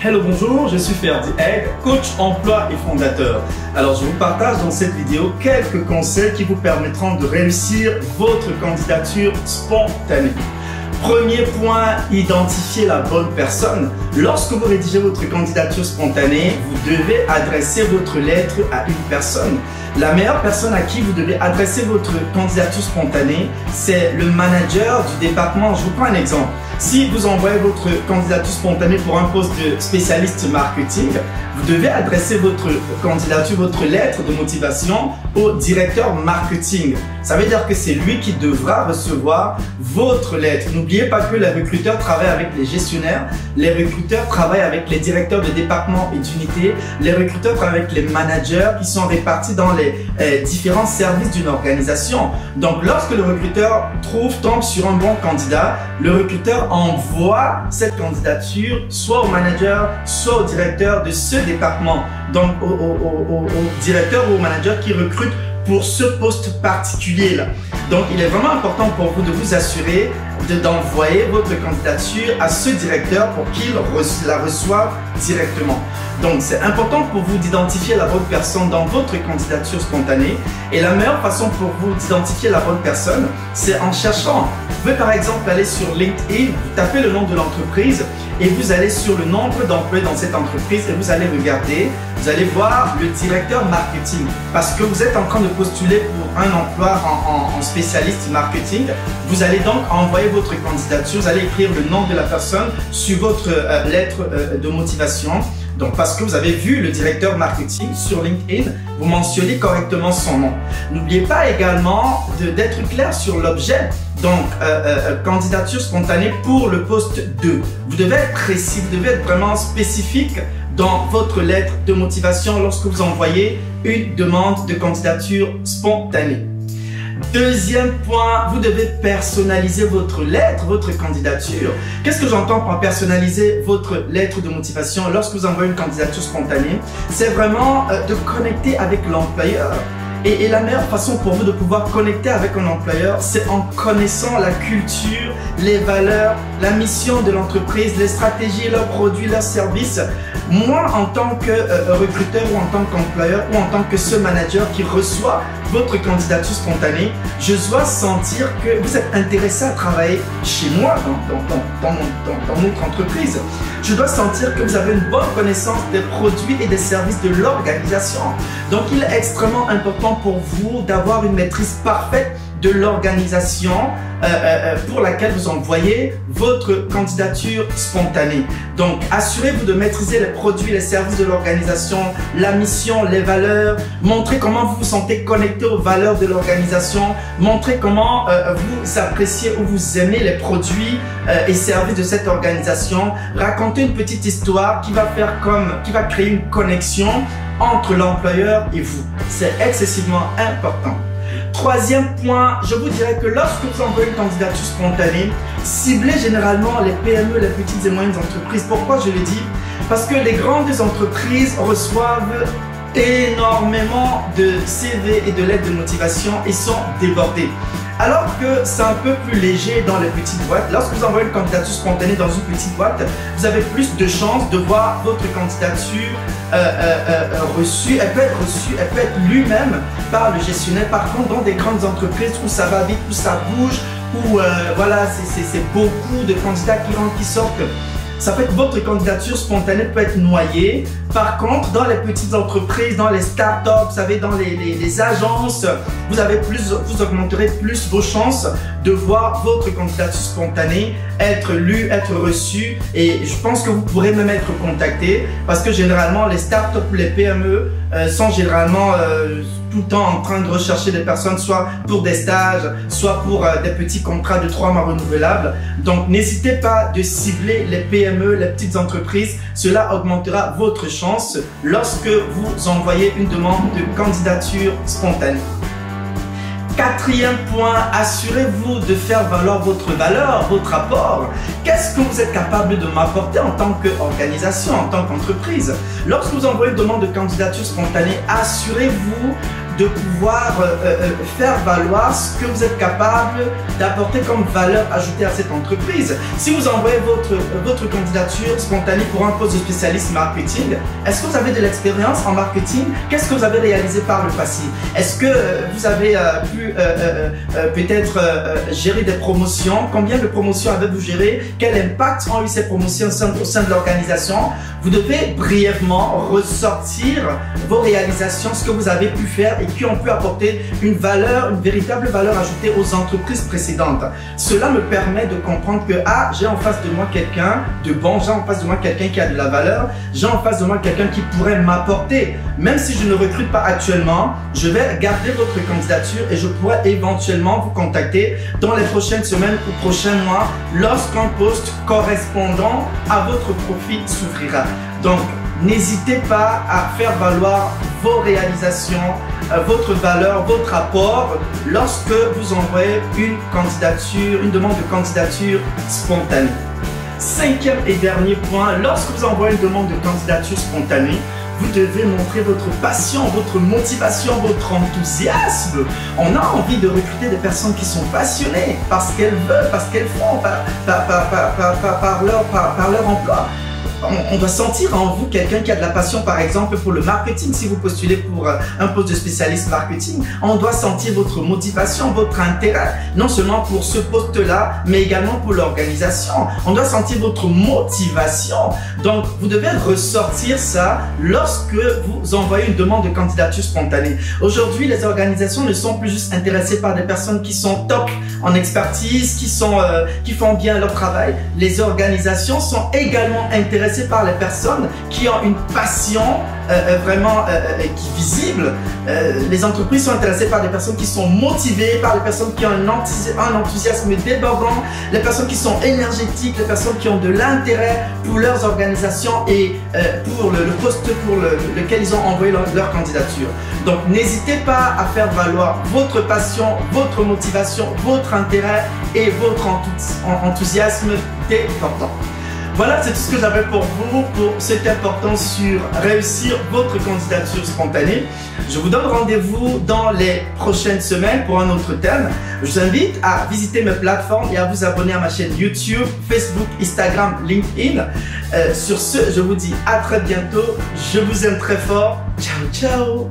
Hello, bonjour, je suis Ferdi Egg, coach emploi et fondateur. Alors, je vous partage dans cette vidéo quelques conseils qui vous permettront de réussir votre candidature spontanée. Premier point, identifier la bonne personne. Lorsque vous rédigez votre candidature spontanée, vous devez adresser votre lettre à une personne. La meilleure personne à qui vous devez adresser votre candidature spontanée, c'est le manager du département. Je vous prends un exemple. Si vous envoyez votre candidature spontanée pour un poste de spécialiste marketing, vous devez adresser votre candidature, votre lettre de motivation au directeur marketing. Ça veut dire que c'est lui qui devra recevoir votre lettre. N'oubliez pas que les recruteurs travaillent avec les gestionnaires, les recruteurs travaillent avec les directeurs de département et d'unité, les recruteurs travaillent avec les managers qui sont répartis dans les euh, différents services d'une organisation. Donc lorsque le recruteur trouve, tombe sur un bon candidat, le recruteur envoie cette candidature soit au manager, soit au directeur de ce département, donc au, directeur ou au manager qui recrute pour ce poste particulier-là. Donc, il est vraiment important pour vous de vous assurer d'envoyer votre candidature à ce directeur pour qu'il la reçoive directement. Donc, c'est important pour vous d'identifier la bonne personne dans votre candidature spontanée. Et la meilleure façon pour vous d'identifier la bonne personne, c'est en cherchant. Vous pouvez par exemple aller sur LinkedIn, vous tapez le nom de l'entreprise et vous allez sur le nombre d'employés dans cette entreprise et vous allez regarder, vous allez voir le directeur marketing parce que vous êtes en train de postuler pour un emploi en, spécialiste marketing. Vous allez donc envoyer votre candidature, vous allez écrire le nom de la personne sur votre euh, lettre euh, de motivation donc, parce que vous avez vu le directeur marketing sur LinkedIn, vous mentionnez correctement son nom. N'oubliez pas également d'être clair sur l'objet. Donc, euh, candidature spontanée pour le poste 2. Vous devez être précis, vous devez être vraiment spécifique dans votre lettre de motivation lorsque vous envoyez une demande de candidature spontanée. Deuxième point, vous devez personnaliser votre lettre, votre candidature. Qu'est-ce que j'entends par personnaliser votre lettre de motivation lorsque vous envoyez une candidature spontanée? C'est vraiment euh, de connecter avec l'employeur. Et, la meilleure façon pour vous de pouvoir connecter avec un employeur, c'est en connaissant la culture, les valeurs, la mission de l'entreprise, les stratégies, leurs produits, leurs services. Moi, en tant que euh, recruteur ou en tant qu'employeur ou en tant que ce manager qui reçoit votre candidature spontanée, je dois sentir que vous êtes intéressé à travailler chez moi, dans notre entreprise. Je dois sentir que vous avez une bonne connaissance des produits et des services de l'organisation. Donc, il est extrêmement important pour vous d'avoir une maîtrise parfaite de l'organisation euh, euh, euh, pour laquelle vous envoyez votre candidature spontanée. Donc, assurez-vous de maîtriser les produits, les services de l'organisation, la mission, les valeurs. Montrez comment vous vous sentez connecté aux valeurs de l'organisation. Montrez comment vous appréciez ou vous aimez les produits et services de cette organisation. Racontez une petite histoire qui va faire comme, qui va créer une connexion entre l'employeur et vous. C'est excessivement important. Troisième point, je vous dirais que lorsque vous envoyez une candidature spontanée, ciblez généralement les PME, les petites et moyennes entreprises. Pourquoi je le dis? Parce que les grandes entreprises reçoivent énormément de CV et de lettres de motivation et sont débordées. Alors que c'est un peu plus léger dans les petites boîtes, lorsque vous envoyez une candidature spontanée dans une petite boîte, vous avez plus de chances de voir votre candidature euh, euh, euh, reçue. Elle peut être reçue, elle peut être lue même par le gestionnaire. Par contre, dans des grandes entreprises où ça va vite, où ça bouge, où voilà, c'est beaucoup de candidats qui rentrent, qui sortent ça fait que votre candidature spontanée peut être noyée. Par contre, dans les petites entreprises, dans les startups, vous savez, dans les, agences, vous avez plus, vous augmenterez plus vos chances de voir votre candidature spontanée être lue, être reçue. Et je pense que vous pourrez même être contacté parce que généralement, les startups les PME sont généralement euh, tout le temps en train de rechercher des personnes, soit pour des stages, soit pour euh, des petits contrats de trois mois renouvelables. Donc, n'hésitez pas de cibler les PME, les petites entreprises. Cela augmentera votre chance lorsque vous envoyez une demande de candidature spontanée. Quatrième point, assurez-vous de faire valoir votre valeur, votre apport. Qu'est-ce que vous êtes capable de m'apporter en tant qu'organisation, en tant qu'entreprise? Lorsque vous envoyez une demande de candidature spontanée, assurez-vous de pouvoir euh, euh, faire valoir ce que vous êtes capable d'apporter comme valeur ajoutée à cette entreprise. Si vous envoyez votre, votre candidature spontanée pour un poste de spécialiste marketing, est-ce que vous avez de l'expérience en marketing? Qu'est-ce que vous avez réalisé par le passé? Est-ce que vous avez pu peut-être gérer des promotions? Combien de promotions avez-vous géré Quel impact ont eu ces promotions au sein de l'organisation? Vous devez brièvement ressortir vos réalisations, ce que vous avez pu faire qui ont pu apporter une valeur, une véritable valeur ajoutée aux entreprises précédentes. Cela me permet de comprendre que, ah, j'ai en face de moi quelqu'un de bon, j'ai en face de moi quelqu'un qui a de la valeur, j'ai en face de moi quelqu'un qui pourrait m'apporter. Même si je ne recrute pas actuellement, je vais garder votre candidature et je pourrais éventuellement vous contacter dans les prochaines semaines ou prochains mois lorsqu'un poste correspondant à votre profil s'ouvrira. Donc, n'hésitez pas à faire valoir vos réalisations, euh, votre valeur, votre apport lorsque vous envoyez une candidature, une demande de candidature spontanée. Cinquième et dernier point, lorsque vous envoyez une demande de candidature spontanée, vous devez montrer votre passion, votre motivation, votre enthousiasme. On a envie de recruter des personnes qui sont passionnées parce qu'elles veulent, parce qu'elles font par, par leur emploi on, doit sentir en vous quelqu'un qui a de la passion, par exemple, pour le marketing. Si vous postulez pour euh, un poste de spécialiste marketing, on doit sentir votre motivation, votre intérêt, non seulement pour ce poste-là, mais également pour l'organisation. On doit sentir votre motivation. Donc, vous devez ressortir ça lorsque vous envoyez une demande de candidature spontanée. Aujourd'hui, les organisations ne sont plus juste intéressées par des personnes qui sont top en expertise, qui sont, euh, qui font bien leur travail. Les organisations sont également intéressées par les personnes qui ont une passion vraiment euh, qui visible. les entreprises sont intéressées par des personnes qui sont motivées, par les personnes qui ont un, enthousiasme débordant, les personnes qui sont énergétiques, les personnes qui ont de l'intérêt pour leurs organisations et pour le, poste pour lequel ils ont envoyé leur, candidature. Donc n'hésitez pas à faire valoir votre passion, votre motivation, votre intérêt et votre enthousiasme débordant. Voilà, c'est tout ce que j'avais pour vous pour cette importance sur réussir votre candidature spontanée. Je vous donne rendez-vous dans les prochaines semaines pour un autre thème. Je vous invite à visiter mes plateformes et à vous abonner à ma chaîne YouTube, Facebook, Instagram, LinkedIn. Euh, sur ce, je vous dis à très bientôt. Je vous aime très fort. Ciao, ciao